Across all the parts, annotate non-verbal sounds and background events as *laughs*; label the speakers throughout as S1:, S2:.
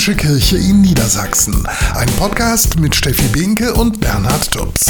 S1: Katholische Kirche in Niedersachsen. Ein Podcast mit Steffi Binke und Bernhard Tubbs.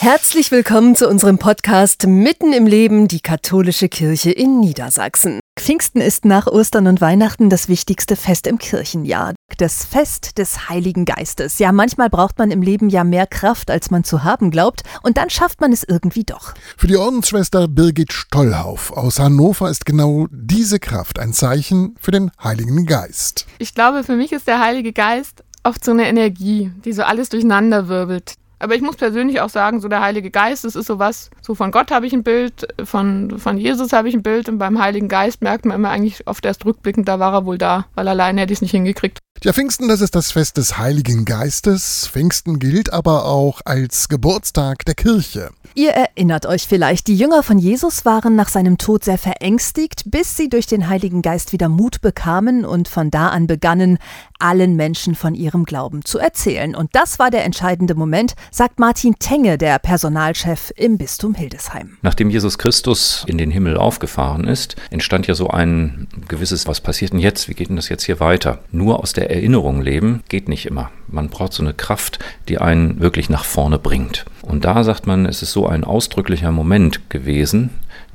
S2: Herzlich willkommen zu unserem Podcast Mitten im Leben, die katholische Kirche in Niedersachsen. Pfingsten ist nach Ostern und Weihnachten das wichtigste Fest im Kirchenjahr. Das Fest des Heiligen Geistes. Ja, manchmal braucht man im Leben ja mehr Kraft, als man zu haben glaubt, und dann schafft man es irgendwie doch.
S1: Für die Ordensschwester Birgit Stollhauf aus Hannover ist genau diese Kraft ein Zeichen für den Heiligen Geist.
S3: Ich glaube, für mich ist der Heilige Geist oft so eine Energie, die so alles durcheinander wirbelt. Aber ich muss persönlich auch sagen, so der Heilige Geist, das ist sowas, so von Gott habe ich ein Bild, von, von Jesus habe ich ein Bild und beim Heiligen Geist merkt man immer eigentlich oft erst rückblickend, da war er wohl da, weil alleine hätte ich es nicht hingekriegt.
S1: Ja, Pfingsten, das ist das Fest des Heiligen Geistes. Pfingsten gilt aber auch als Geburtstag der Kirche.
S2: Ihr erinnert euch vielleicht, die Jünger von Jesus waren nach seinem Tod sehr verängstigt, bis sie durch den Heiligen Geist wieder Mut bekamen und von da an begannen, allen Menschen von ihrem Glauben zu erzählen. Und das war der entscheidende Moment, sagt Martin Tenge, der Personalchef im Bistum Hildesheim.
S4: Nachdem Jesus Christus in den Himmel aufgefahren ist, entstand ja so ein gewisses, was passiert denn jetzt? Wie geht denn das jetzt hier weiter? Nur aus der Erinnerung leben geht nicht immer. Man braucht so eine Kraft, die einen wirklich nach vorne bringt. Und da sagt man, es ist so ein ausdrücklicher Moment gewesen,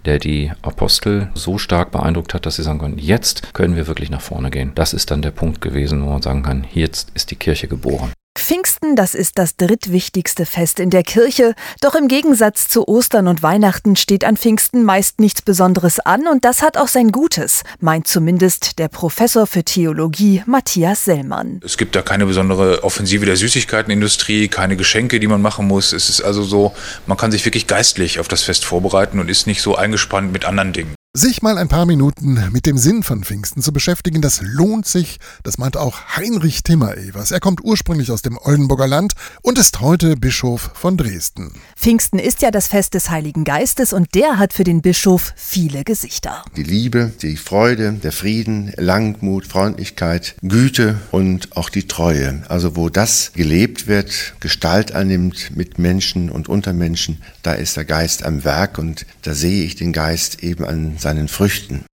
S4: der die Apostel so stark beeindruckt hat, dass sie sagen können, jetzt können wir wirklich nach vorne gehen. Das ist dann der Punkt gewesen, wo man sagen kann, jetzt ist die Kirche geboren.
S2: Pfingsten, das ist das drittwichtigste Fest in der Kirche, doch im Gegensatz zu Ostern und Weihnachten steht an Pfingsten meist nichts Besonderes an und das hat auch sein Gutes, meint zumindest der Professor für Theologie Matthias Sellmann.
S5: Es gibt da keine besondere Offensive der Süßigkeitenindustrie, keine Geschenke, die man machen muss. Es ist also so, man kann sich wirklich geistlich auf das Fest vorbereiten und ist nicht so eingespannt mit anderen Dingen.
S1: Sich mal ein paar Minuten mit dem Sinn von Pfingsten zu beschäftigen, das lohnt sich. Das meint auch Heinrich Timmer-Evers. Er kommt ursprünglich aus dem Oldenburger Land und ist heute Bischof von Dresden.
S2: Pfingsten ist ja das Fest des Heiligen Geistes und der hat für den Bischof viele Gesichter.
S6: Die Liebe, die Freude, der Frieden, Langmut, Freundlichkeit, Güte und auch die Treue. Also wo das gelebt wird, Gestalt annimmt mit Menschen und unter Menschen, da ist der Geist am Werk und da sehe ich den Geist eben an seinen Früchten.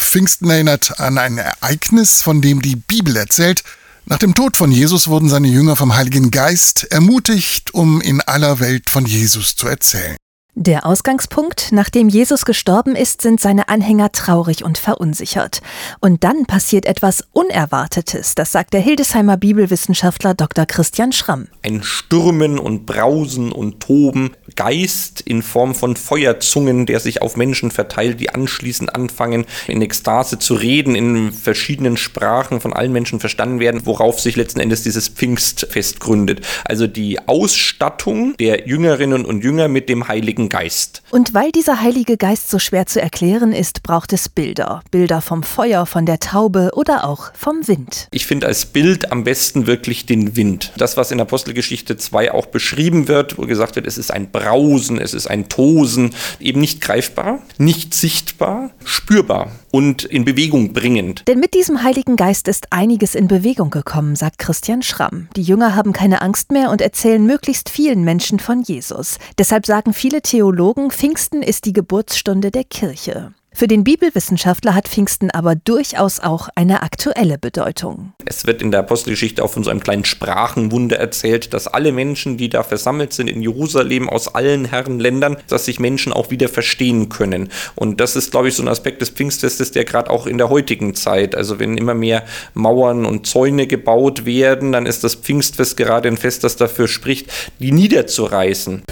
S1: Pfingsten erinnert an ein Ereignis, von dem die Bibel erzählt. Nach dem Tod von Jesus wurden seine Jünger vom Heiligen Geist ermutigt, um in aller Welt von Jesus zu erzählen.
S2: Der Ausgangspunkt, nachdem Jesus gestorben ist, sind seine Anhänger traurig und verunsichert. Und dann passiert etwas Unerwartetes, das sagt der Hildesheimer Bibelwissenschaftler Dr. Christian Schramm.
S7: Ein Stürmen und Brausen und Toben, Geist in Form von Feuerzungen, der sich auf Menschen verteilt, die anschließend anfangen, in Ekstase zu reden, in verschiedenen Sprachen von allen Menschen verstanden werden, worauf sich letzten Endes dieses Pfingstfest gründet. Also die Ausstattung der Jüngerinnen und Jünger mit dem Heiligen Heiligen Geist.
S2: Und weil dieser Heilige Geist so schwer zu erklären ist, braucht es Bilder. Bilder vom Feuer, von der Taube oder auch vom Wind.
S7: Ich finde als Bild am besten wirklich den Wind. Das, was in Apostelgeschichte 2 auch beschrieben wird, wo gesagt wird, es ist ein Brausen, es ist ein Tosen, eben nicht greifbar, nicht sichtbar, spürbar und in Bewegung bringend.
S2: Denn mit diesem Heiligen Geist ist einiges in Bewegung gekommen, sagt Christian Schramm. Die Jünger haben keine Angst mehr und erzählen möglichst vielen Menschen von Jesus. Deshalb sagen viele Theologen, Pfingsten ist die Geburtsstunde der Kirche. Für den Bibelwissenschaftler hat Pfingsten aber durchaus auch eine aktuelle Bedeutung.
S7: Es wird in der Apostelgeschichte auch von so einem kleinen Sprachenwunder erzählt, dass alle Menschen, die da versammelt sind in Jerusalem aus allen Herrenländern, dass sich Menschen auch wieder verstehen können. Und das ist, glaube ich, so ein Aspekt des Pfingstfestes, der gerade auch in der heutigen Zeit, also wenn immer mehr Mauern und Zäune gebaut werden, dann ist das Pfingstfest gerade ein Fest, das dafür spricht, die niederzureißen.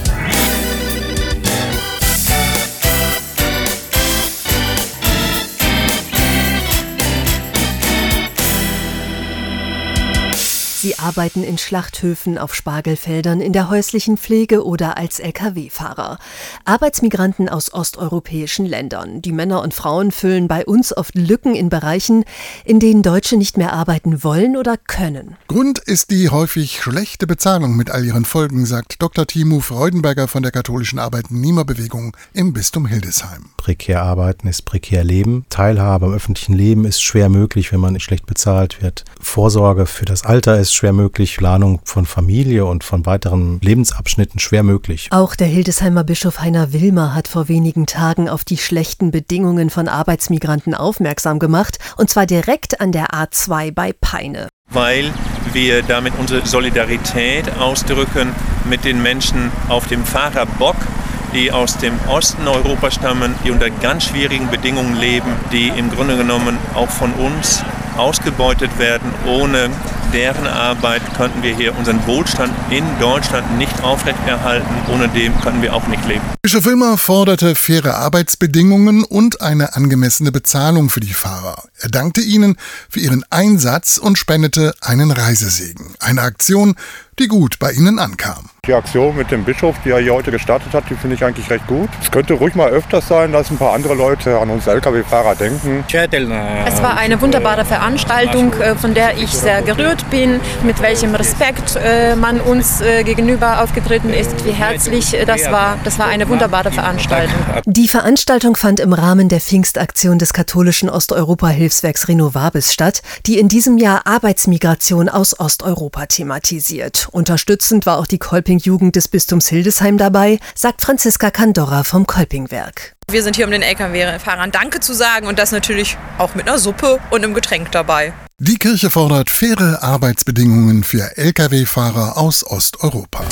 S2: Arbeiten in Schlachthöfen, auf Spargelfeldern, in der häuslichen Pflege oder als Lkw-Fahrer. Arbeitsmigranten aus osteuropäischen Ländern. Die Männer und Frauen füllen bei uns oft Lücken in Bereichen, in denen Deutsche nicht mehr arbeiten wollen oder können.
S1: Grund ist die häufig schlechte Bezahlung mit all ihren Folgen, sagt Dr. Timo Freudenberger von der katholischen Arbeitnehmerbewegung im Bistum Hildesheim.
S8: Prekär arbeiten ist prekär leben. Teilhabe am öffentlichen Leben ist schwer möglich, wenn man schlecht bezahlt wird. Vorsorge für das Alter ist schwer schwer möglich, Planung von Familie und von weiteren Lebensabschnitten schwer möglich.
S9: Auch der Hildesheimer Bischof Heiner Wilmer hat vor wenigen Tagen auf die schlechten Bedingungen von Arbeitsmigranten aufmerksam gemacht, und zwar direkt an der A2 bei Peine
S10: weil wir damit unsere Solidarität ausdrücken mit den Menschen auf dem Fahrerbock, die aus dem Osten Europas stammen, die unter ganz schwierigen Bedingungen leben, die im Grunde genommen auch von uns ausgebeutet werden. Ohne deren Arbeit könnten wir hier unseren Wohlstand in Deutschland nicht aufrechterhalten. Ohne dem können wir auch nicht leben.
S1: Bischof Wilmer forderte faire Arbeitsbedingungen und eine angemessene Bezahlung für die Fahrer. Er dankte ihnen für ihren Einsatz und spendete einen Reisesegen. Eine Aktion, die gut bei ihnen ankam.
S11: Die Aktion mit dem Bischof, die er hier heute gestartet hat, die finde ich eigentlich recht gut. Es könnte ruhig mal öfters sein, dass ein paar andere Leute an uns Lkw-Fahrer denken.
S12: Es war eine wunderbare Veranstaltung, äh, von der ich sehr gerührt bin, mit welchem Respekt äh, man uns äh, gegenüber aufgetreten ist, wie herzlich das war. Das war eine wunderbare Veranstaltung.
S9: Die Veranstaltung fand im Rahmen der Pfingstaktion des katholischen Osteuropa-Hilfswerks Renovabis statt, die in diesem Jahr Arbeitsmigration aus Osteuropa thematisiert. Unterstützend war auch die Kolping-Jugend des Bistums Hildesheim dabei, sagt Franziska Kandorra vom Kolpingwerk.
S13: Wir sind hier, um den Lkw-Fahrern Danke zu sagen und das natürlich auch mit einer Suppe und einem Getränk dabei.
S1: Die Kirche fordert faire Arbeitsbedingungen für Lkw-Fahrer aus Osteuropa.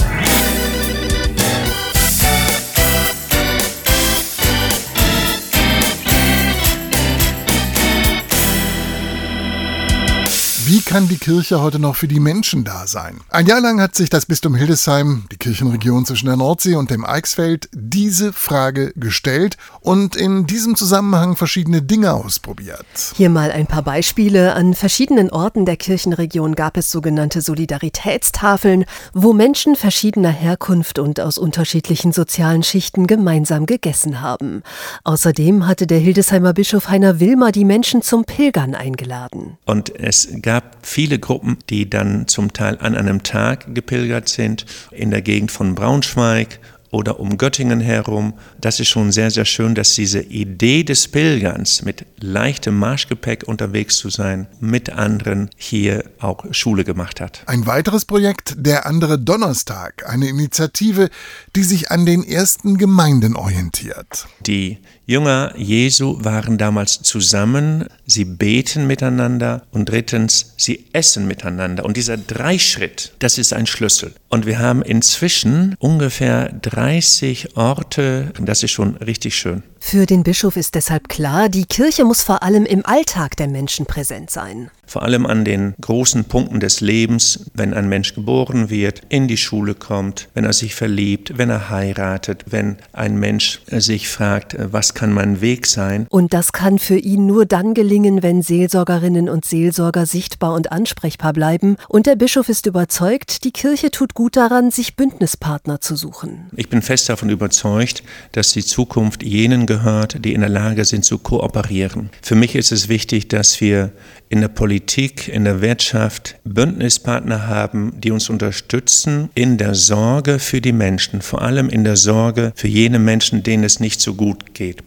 S1: Kann die Kirche heute noch für die Menschen da sein? Ein Jahr lang hat sich das Bistum Hildesheim, die Kirchenregion zwischen der Nordsee und dem Eichsfeld, diese Frage gestellt und in diesem Zusammenhang verschiedene Dinge ausprobiert.
S9: Hier mal ein paar Beispiele. An verschiedenen Orten der Kirchenregion gab es sogenannte Solidaritätstafeln, wo Menschen verschiedener Herkunft und aus unterschiedlichen sozialen Schichten gemeinsam gegessen haben. Außerdem hatte der Hildesheimer Bischof Heiner Wilmer die Menschen zum Pilgern eingeladen.
S10: Und es gab gab viele Gruppen, die dann zum Teil an einem Tag gepilgert sind, in der Gegend von Braunschweig oder um Göttingen herum. Das ist schon sehr, sehr schön, dass diese Idee des Pilgerns mit leichtem Marschgepäck unterwegs zu sein, mit anderen hier auch Schule gemacht hat.
S1: Ein weiteres Projekt, der andere Donnerstag, eine Initiative, die sich an den ersten Gemeinden orientiert.
S10: Die Jünger Jesu waren damals zusammen, sie beten miteinander und drittens, sie essen miteinander. Und dieser Dreischritt, das ist ein Schlüssel. Und wir haben inzwischen ungefähr 30 Orte, das ist schon richtig schön.
S9: Für den Bischof ist deshalb klar, die Kirche muss vor allem im Alltag der Menschen präsent sein.
S10: Vor allem an den großen Punkten des Lebens, wenn ein Mensch geboren wird, in die Schule kommt, wenn er sich verliebt, wenn er heiratet, wenn ein Mensch sich fragt, was kann mein Weg sein.
S9: Und das kann für ihn nur dann gelingen, wenn Seelsorgerinnen und Seelsorger sichtbar und ansprechbar bleiben. Und der Bischof ist überzeugt, die Kirche tut gut daran, sich Bündnispartner zu suchen.
S10: Ich bin fest davon überzeugt, dass die Zukunft jenen gehört, die in der Lage sind zu kooperieren. Für mich ist es wichtig, dass wir in der Politik, in der Wirtschaft Bündnispartner haben, die uns unterstützen in der Sorge für die Menschen, vor allem in der Sorge für jene Menschen, denen es nicht so gut geht.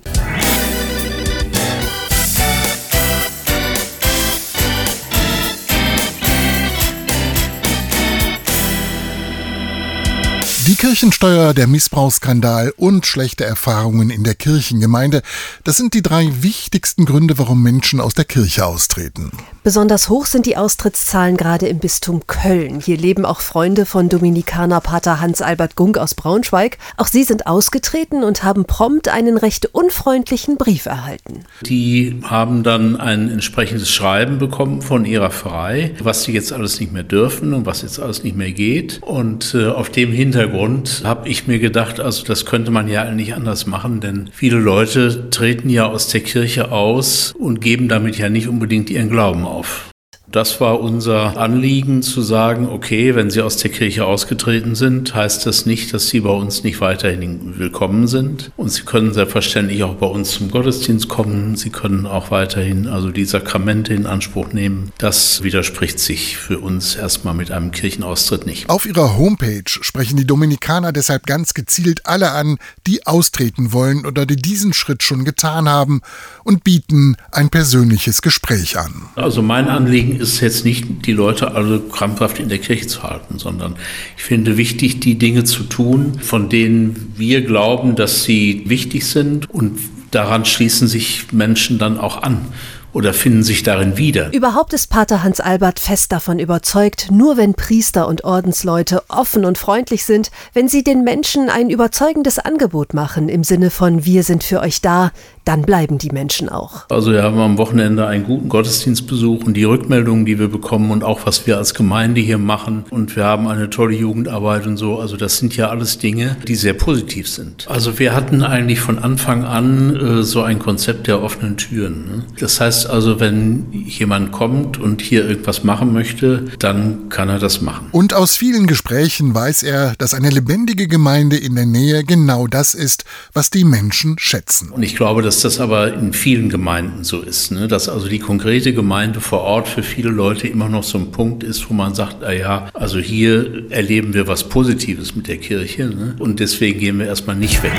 S1: Kirchensteuer, der Missbrauchsskandal und schlechte Erfahrungen in der Kirchengemeinde, das sind die drei wichtigsten Gründe, warum Menschen aus der Kirche austreten.
S9: Besonders hoch sind die Austrittszahlen gerade im Bistum Köln. Hier leben auch Freunde von Dominikaner Pater Hans-Albert Gunk aus Braunschweig. Auch sie sind ausgetreten und haben prompt einen recht unfreundlichen Brief erhalten.
S14: Die haben dann ein entsprechendes Schreiben bekommen von ihrer Pfarrei, was sie jetzt alles nicht mehr dürfen und was jetzt alles nicht mehr geht. Und äh, auf dem Hintergrund Hintergrund habe ich mir gedacht, also das könnte man ja nicht anders machen, denn viele Leute treten ja aus der Kirche aus und geben damit ja nicht unbedingt ihren Glauben auf. Das war unser Anliegen zu sagen, okay, wenn Sie aus der Kirche ausgetreten sind, heißt das nicht, dass Sie bei uns nicht weiterhin willkommen sind. Und Sie können selbstverständlich auch bei uns zum Gottesdienst kommen. Sie können auch weiterhin also die Sakramente in Anspruch nehmen. Das widerspricht sich für uns erstmal mit einem Kirchenaustritt nicht.
S1: Auf ihrer Homepage sprechen die Dominikaner deshalb ganz gezielt alle an, die austreten wollen oder die diesen Schritt schon getan haben und bieten ein persönliches Gespräch an.
S14: Also mein Anliegen ist jetzt nicht, die Leute alle krampfhaft in der Kirche zu halten, sondern ich finde wichtig, die Dinge zu tun, von denen wir glauben, dass sie wichtig sind und daran schließen sich Menschen dann auch an oder finden sich darin wieder.
S9: Überhaupt ist Pater Hans Albert fest davon überzeugt, nur wenn Priester und Ordensleute offen und freundlich sind, wenn sie den Menschen ein überzeugendes Angebot machen im Sinne von wir sind für euch da, dann bleiben die Menschen auch.
S14: Also wir haben am Wochenende einen guten Gottesdienstbesuch und die Rückmeldungen, die wir bekommen und auch was wir als Gemeinde hier machen und wir haben eine tolle Jugendarbeit und so. Also das sind ja alles Dinge, die sehr positiv sind. Also wir hatten eigentlich von Anfang an äh, so ein Konzept der offenen Türen. Ne? Das heißt also, wenn jemand kommt und hier irgendwas machen möchte, dann kann er das machen.
S1: Und aus vielen Gesprächen weiß er, dass eine lebendige Gemeinde in der Nähe genau das ist, was die Menschen schätzen.
S14: Und ich glaube, dass das aber in vielen Gemeinden so ist, ne? dass also die konkrete Gemeinde vor Ort für viele Leute immer noch so ein Punkt ist, wo man sagt, na ja, also hier erleben wir was Positives mit der Kirche ne? und deswegen gehen wir erstmal nicht weg.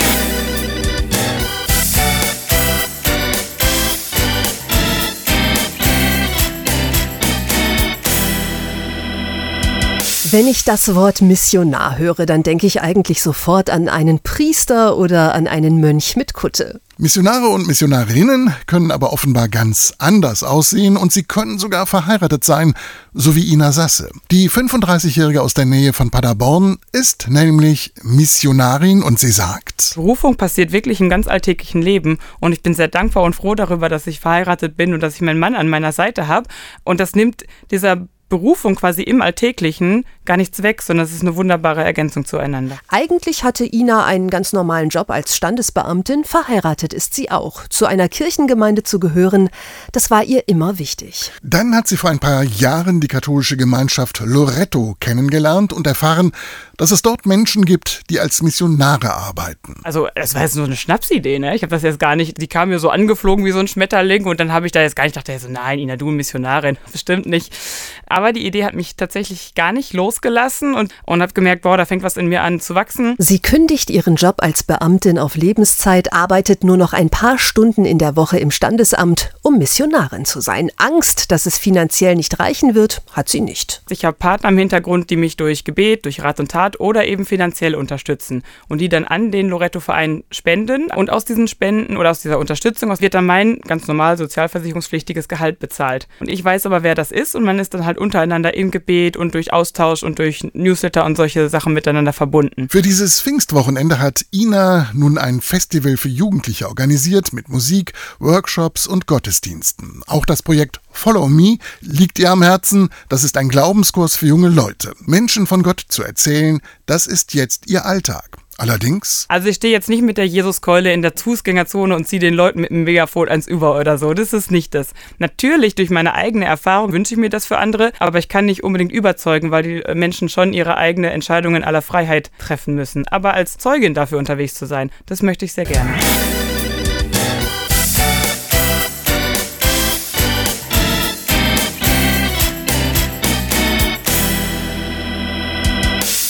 S9: Wenn ich das Wort Missionar höre, dann denke ich eigentlich sofort an einen Priester oder an einen Mönch mit Kutte.
S1: Missionare und Missionarinnen können aber offenbar ganz anders aussehen und sie können sogar verheiratet sein, so wie Ina Sasse. Die 35-Jährige aus der Nähe von Paderborn ist nämlich Missionarin und sie sagt:
S15: Berufung passiert wirklich im ganz alltäglichen Leben und ich bin sehr dankbar und froh darüber, dass ich verheiratet bin und dass ich meinen Mann an meiner Seite habe und das nimmt dieser Berufung quasi im Alltäglichen gar nichts weg, sondern es ist eine wunderbare Ergänzung zueinander.
S9: Eigentlich hatte Ina einen ganz normalen Job als Standesbeamtin, verheiratet ist sie auch. Zu einer Kirchengemeinde zu gehören, das war ihr immer wichtig.
S1: Dann hat sie vor ein paar Jahren die katholische Gemeinschaft Loretto kennengelernt und erfahren, dass es dort Menschen gibt, die als Missionare arbeiten.
S15: Also, das war jetzt nur eine Schnapsidee, ne? Ich habe das jetzt gar nicht, die kam mir so angeflogen wie so ein Schmetterling und dann habe ich da jetzt gar nicht gedacht, so, nein, Ina, du Missionarin, *laughs* bestimmt nicht. Aber die Idee hat mich tatsächlich gar nicht losgelassen und, und habe gemerkt, boah, da fängt was in mir an zu wachsen.
S9: Sie kündigt ihren Job als Beamtin auf Lebenszeit, arbeitet nur noch ein paar Stunden in der Woche im Standesamt, um Missionarin zu sein. Angst, dass es finanziell nicht reichen wird, hat sie nicht.
S15: Ich habe Partner im Hintergrund, die mich durch Gebet, durch Rat und Tat oder eben finanziell unterstützen und die dann an den Loretto-Verein spenden. Und aus diesen Spenden oder aus dieser Unterstützung wird dann mein ganz normal sozialversicherungspflichtiges Gehalt bezahlt. Und ich weiß aber, wer das ist und man ist dann halt untereinander im Gebet und durch Austausch und durch Newsletter und solche Sachen miteinander verbunden.
S1: Für dieses Pfingstwochenende hat Ina nun ein Festival für Jugendliche organisiert mit Musik, Workshops und Gottesdiensten. Auch das Projekt Follow Me liegt ihr am Herzen. Das ist ein Glaubenskurs für junge Leute. Menschen von Gott zu erzählen, das ist jetzt ihr Alltag. Allerdings.
S15: Also ich stehe jetzt nicht mit der Jesuskeule in der Fußgängerzone und ziehe den Leuten mit dem Megafon eins über oder so. Das ist nicht das. Natürlich, durch meine eigene Erfahrung wünsche ich mir das für andere, aber ich kann nicht unbedingt überzeugen, weil die Menschen schon ihre eigene Entscheidung in aller Freiheit treffen müssen. Aber als Zeugin dafür unterwegs zu sein, das möchte ich sehr gerne.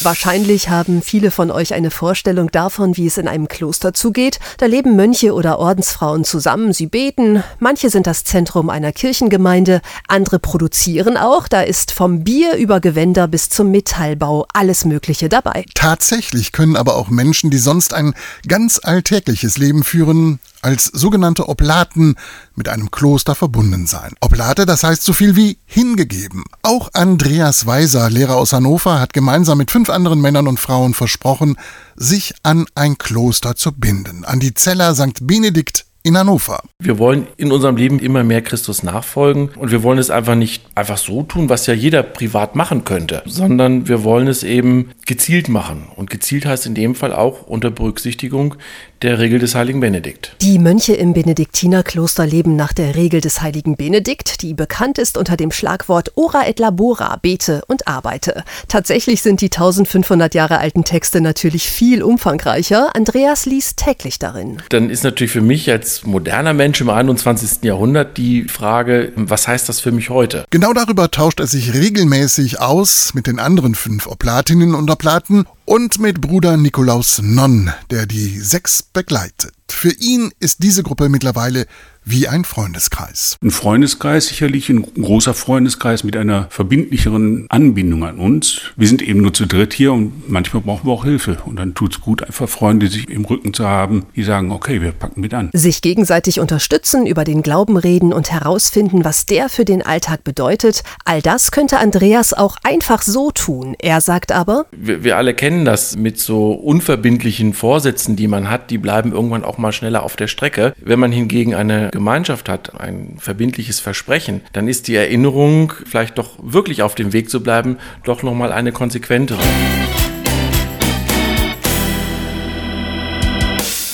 S9: Wahrscheinlich haben viele von euch eine Vorstellung davon, wie es in einem Kloster zugeht. Da leben Mönche oder Ordensfrauen zusammen, sie beten, manche sind das Zentrum einer Kirchengemeinde, andere produzieren auch, da ist vom Bier über Gewänder bis zum Metallbau alles Mögliche dabei.
S1: Tatsächlich können aber auch Menschen, die sonst ein ganz alltägliches Leben führen, als sogenannte Oblaten mit einem Kloster verbunden sein. Oblate, das heißt so viel wie hingegeben. Auch Andreas Weiser, Lehrer aus Hannover, hat gemeinsam mit fünf anderen Männern und Frauen versprochen, sich an ein Kloster zu binden, an die Zeller St. Benedikt in Hannover.
S16: Wir wollen in unserem Leben immer mehr Christus nachfolgen und wir wollen es einfach nicht einfach so tun, was ja jeder privat machen könnte, sondern wir wollen es eben gezielt machen. Und gezielt heißt in dem Fall auch unter Berücksichtigung der Regel des heiligen Benedikt.
S9: Die Mönche im Benediktinerkloster leben nach der Regel des heiligen Benedikt, die bekannt ist unter dem Schlagwort Ora et Labora, bete und arbeite. Tatsächlich sind die 1500 Jahre alten Texte natürlich viel umfangreicher. Andreas liest täglich darin.
S16: Dann ist natürlich für mich als moderner Mensch im 21. Jahrhundert die Frage, was heißt das für mich heute?
S1: Genau darüber tauscht er sich regelmäßig aus mit den anderen fünf Oblatinnen und Oplaten und mit Bruder Nikolaus Nonn, der die sechs begleitet. Für ihn ist diese Gruppe mittlerweile wie ein Freundeskreis.
S5: Ein Freundeskreis sicherlich ein großer Freundeskreis mit einer verbindlicheren Anbindung an uns. Wir sind eben nur zu dritt hier und manchmal brauchen wir auch Hilfe. Und dann tut es gut, einfach Freunde sich im Rücken zu haben, die sagen, okay, wir packen mit an.
S9: Sich gegenseitig unterstützen, über den Glauben reden und herausfinden, was der für den Alltag bedeutet, all das könnte Andreas auch einfach so tun. Er sagt aber,
S16: wir, wir alle kennen das mit so unverbindlichen Vorsätzen, die man hat, die bleiben irgendwann auch mal schneller auf der Strecke. Wenn man hingegen eine Gemeinschaft hat, ein verbindliches Versprechen, dann ist die Erinnerung, vielleicht doch wirklich auf dem Weg zu bleiben, doch nochmal eine konsequentere.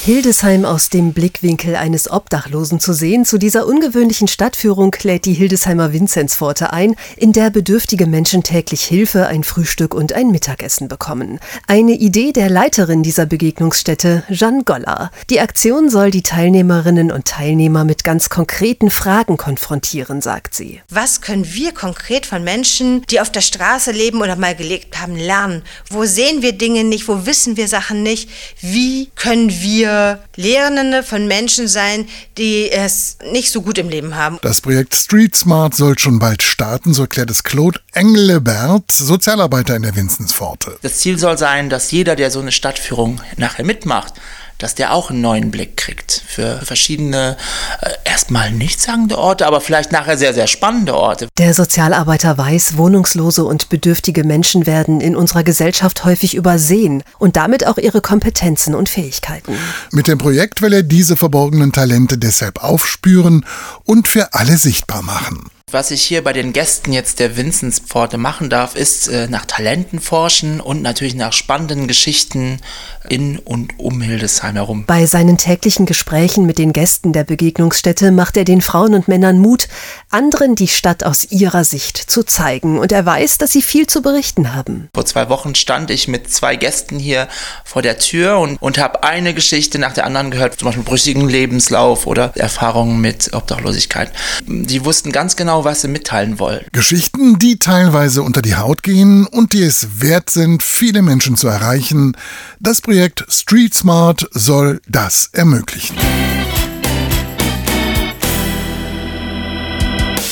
S9: Hildesheim aus dem Blickwinkel eines Obdachlosen zu sehen. Zu dieser ungewöhnlichen Stadtführung lädt die Hildesheimer Vinzenzpforte ein, in der bedürftige Menschen täglich Hilfe, ein Frühstück und ein Mittagessen bekommen. Eine Idee der Leiterin dieser Begegnungsstätte, Jeanne Goller. Die Aktion soll die Teilnehmerinnen und Teilnehmer mit ganz konkreten Fragen konfrontieren, sagt sie.
S17: Was können wir konkret von Menschen, die auf der Straße leben oder mal gelebt haben, lernen? Wo sehen wir Dinge nicht? Wo wissen wir Sachen nicht? Wie können wir Lehrende von Menschen sein, die es nicht so gut im Leben haben.
S1: Das Projekt Street Smart soll schon bald starten, so erklärt es Claude Engelebert, Sozialarbeiter in der Vinzenspforte.
S18: Das Ziel soll sein, dass jeder, der so eine Stadtführung nachher mitmacht, dass der auch einen neuen Blick kriegt für verschiedene äh, erstmal nichtssagende Orte, aber vielleicht nachher sehr, sehr spannende Orte.
S9: Der Sozialarbeiter weiß, wohnungslose und bedürftige Menschen werden in unserer Gesellschaft häufig übersehen und damit auch ihre Kompetenzen und Fähigkeiten.
S1: Mit dem Projekt will er diese verborgenen Talente deshalb aufspüren und für alle sichtbar machen.
S18: Was ich hier bei den Gästen jetzt der Vinzenspforte machen darf, ist äh, nach Talenten forschen und natürlich nach spannenden Geschichten in und um Hildesheim herum.
S9: Bei seinen täglichen Gesprächen mit den Gästen der Begegnungsstätte macht er den Frauen und Männern Mut, anderen die Stadt aus ihrer Sicht zu zeigen. Und er weiß, dass sie viel zu berichten haben.
S18: Vor zwei Wochen stand ich mit zwei Gästen hier vor der Tür und, und habe eine Geschichte nach der anderen gehört, zum Beispiel brüchigen Lebenslauf oder Erfahrungen mit Obdachlosigkeit. Die wussten ganz genau, genau, was sie mitteilen wollen.
S1: Geschichten, die teilweise unter die Haut gehen und die es wert sind, viele Menschen zu erreichen. Das Projekt Street Smart soll das ermöglichen.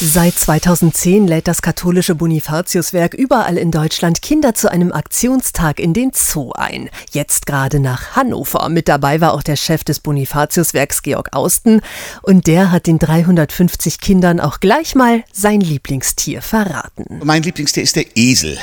S9: Seit 2010 lädt das katholische Bonifatiuswerk überall in Deutschland Kinder zu einem Aktionstag in den Zoo ein. Jetzt gerade nach Hannover. Mit dabei war auch der Chef des Bonifatiuswerks Georg Austen und der hat den 350 Kindern auch gleich mal sein Lieblingstier verraten.
S19: Mein Lieblingstier ist der Esel.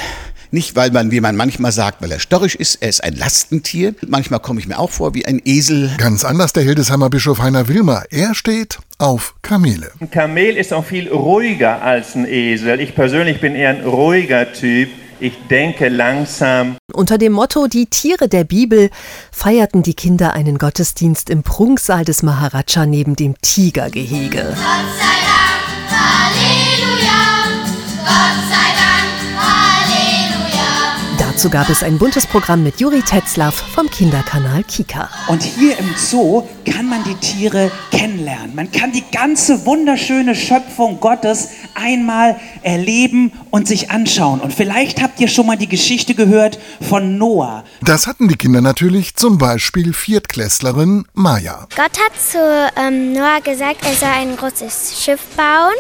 S19: Nicht, weil man, wie man manchmal sagt, weil er störrisch ist, er ist ein Lastentier. Manchmal komme ich mir auch vor wie ein Esel.
S1: Ganz anders der Hildesheimer Bischof Heiner Wilmer. Er steht auf Kamele.
S20: Ein Kamel ist auch viel ruhiger als ein Esel. Ich persönlich bin eher ein ruhiger Typ. Ich denke langsam.
S9: Unter dem Motto Die Tiere der Bibel feierten die Kinder einen Gottesdienst im Prunksaal des Maharaja neben dem Tigergehege. Gott sei Dank, Halleluja, Gott sei Dazu gab es ein buntes Programm mit Juri Tetzlaff vom Kinderkanal Kika.
S21: Und hier im Zoo kann man die Tiere kennenlernen. Man kann die ganze wunderschöne Schöpfung Gottes einmal erleben und sich anschauen. Und vielleicht habt ihr schon mal die Geschichte gehört von Noah.
S1: Das hatten die Kinder natürlich, zum Beispiel Viertklässlerin Maya.
S22: Gott hat zu ähm, Noah gesagt, er soll ein großes Schiff bauen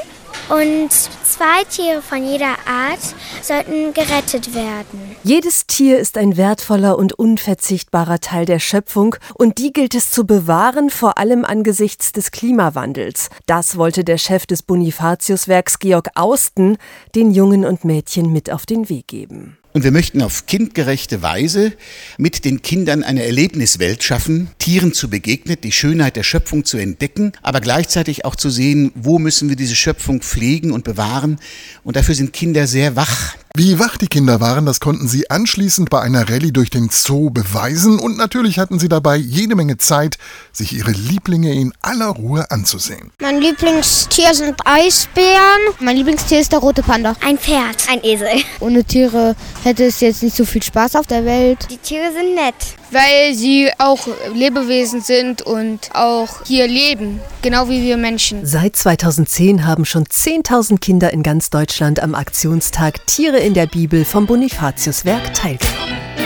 S22: und zwei Tiere von jeder Art sollten gerettet werden.
S9: Jedes Tier ist ein wertvoller und unverzichtbarer Teil der Schöpfung und die gilt es zu bewahren, vor allem angesichts des Klimawandels. Das wollte der Chef des Bonifatiuswerks Georg Austen den Jungen und Mädchen mit auf den Weg geben.
S19: Und wir möchten auf kindgerechte Weise mit den Kindern eine Erlebniswelt schaffen, Tieren zu begegnen, die Schönheit der Schöpfung zu entdecken, aber gleichzeitig auch zu sehen, wo müssen wir diese Schöpfung pflegen und bewahren. Und dafür sind Kinder sehr wach.
S1: Wie wach die Kinder waren, das konnten sie anschließend bei einer Rallye durch den Zoo beweisen und natürlich hatten sie dabei jede Menge Zeit, sich ihre Lieblinge in aller Ruhe anzusehen.
S22: Mein Lieblingstier sind Eisbären. Mein Lieblingstier ist der rote Panda. Ein Pferd. Ein Esel.
S23: Ohne Tiere hätte es jetzt nicht so viel Spaß auf der Welt.
S22: Die Tiere sind nett.
S23: Weil sie auch Lebewesen sind und auch hier leben, genau wie wir Menschen.
S9: Seit 2010 haben schon 10.000 Kinder in ganz Deutschland am Aktionstag Tiere in der Bibel vom Bonifatiuswerk teilgenommen.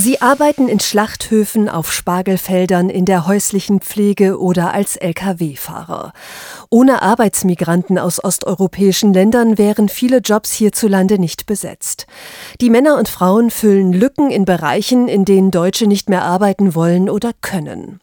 S9: Sie arbeiten in Schlachthöfen, auf Spargelfeldern, in der häuslichen Pflege oder als Lkw-Fahrer. Ohne Arbeitsmigranten aus osteuropäischen Ländern wären viele Jobs hierzulande nicht besetzt. Die Männer und Frauen füllen Lücken in Bereichen, in denen Deutsche nicht mehr arbeiten wollen oder können.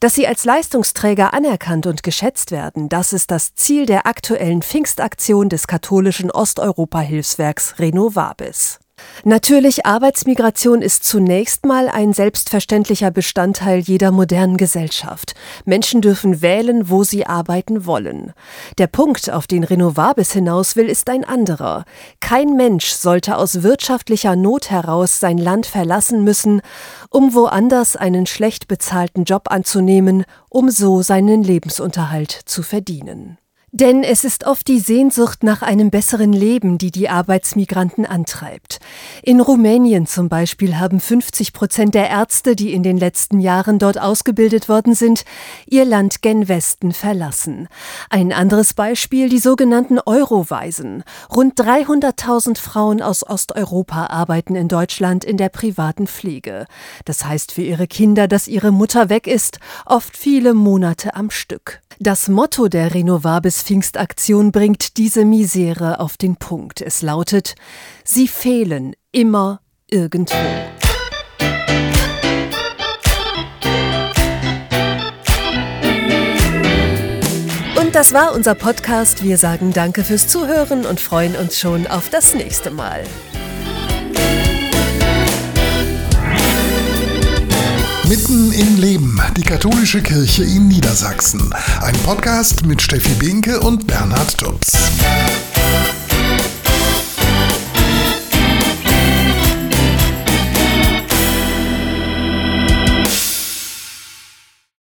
S9: Dass sie als Leistungsträger anerkannt und geschätzt werden, das ist das Ziel der aktuellen Pfingstaktion des katholischen Osteuropa-Hilfswerks Renovabis. Natürlich, Arbeitsmigration ist zunächst mal ein selbstverständlicher Bestandteil jeder modernen Gesellschaft. Menschen dürfen wählen, wo sie arbeiten wollen. Der Punkt, auf den Renovabis hinaus will, ist ein anderer. Kein Mensch sollte aus wirtschaftlicher Not heraus sein Land verlassen müssen, um woanders einen schlecht bezahlten Job anzunehmen, um so seinen Lebensunterhalt zu verdienen. Denn es ist oft die Sehnsucht nach einem besseren Leben, die die Arbeitsmigranten antreibt. In Rumänien zum Beispiel haben 50 Prozent der Ärzte, die in den letzten Jahren dort ausgebildet worden sind, ihr Land gen Westen verlassen. Ein anderes Beispiel die sogenannten Euroweisen. Rund 300.000 Frauen aus Osteuropa arbeiten in Deutschland in der privaten Pflege. Das heißt für ihre Kinder, dass ihre Mutter weg ist, oft viele Monate am Stück. Das Motto der Renovabis Pfingstaktion bringt diese Misere auf den Punkt. Es lautet, sie fehlen immer irgendwo. Und das war unser Podcast. Wir sagen danke fürs Zuhören und freuen uns schon auf das nächste Mal.
S1: Mitten im Leben, die katholische Kirche in Niedersachsen. Ein Podcast mit Steffi Binke und Bernhard Tubbs.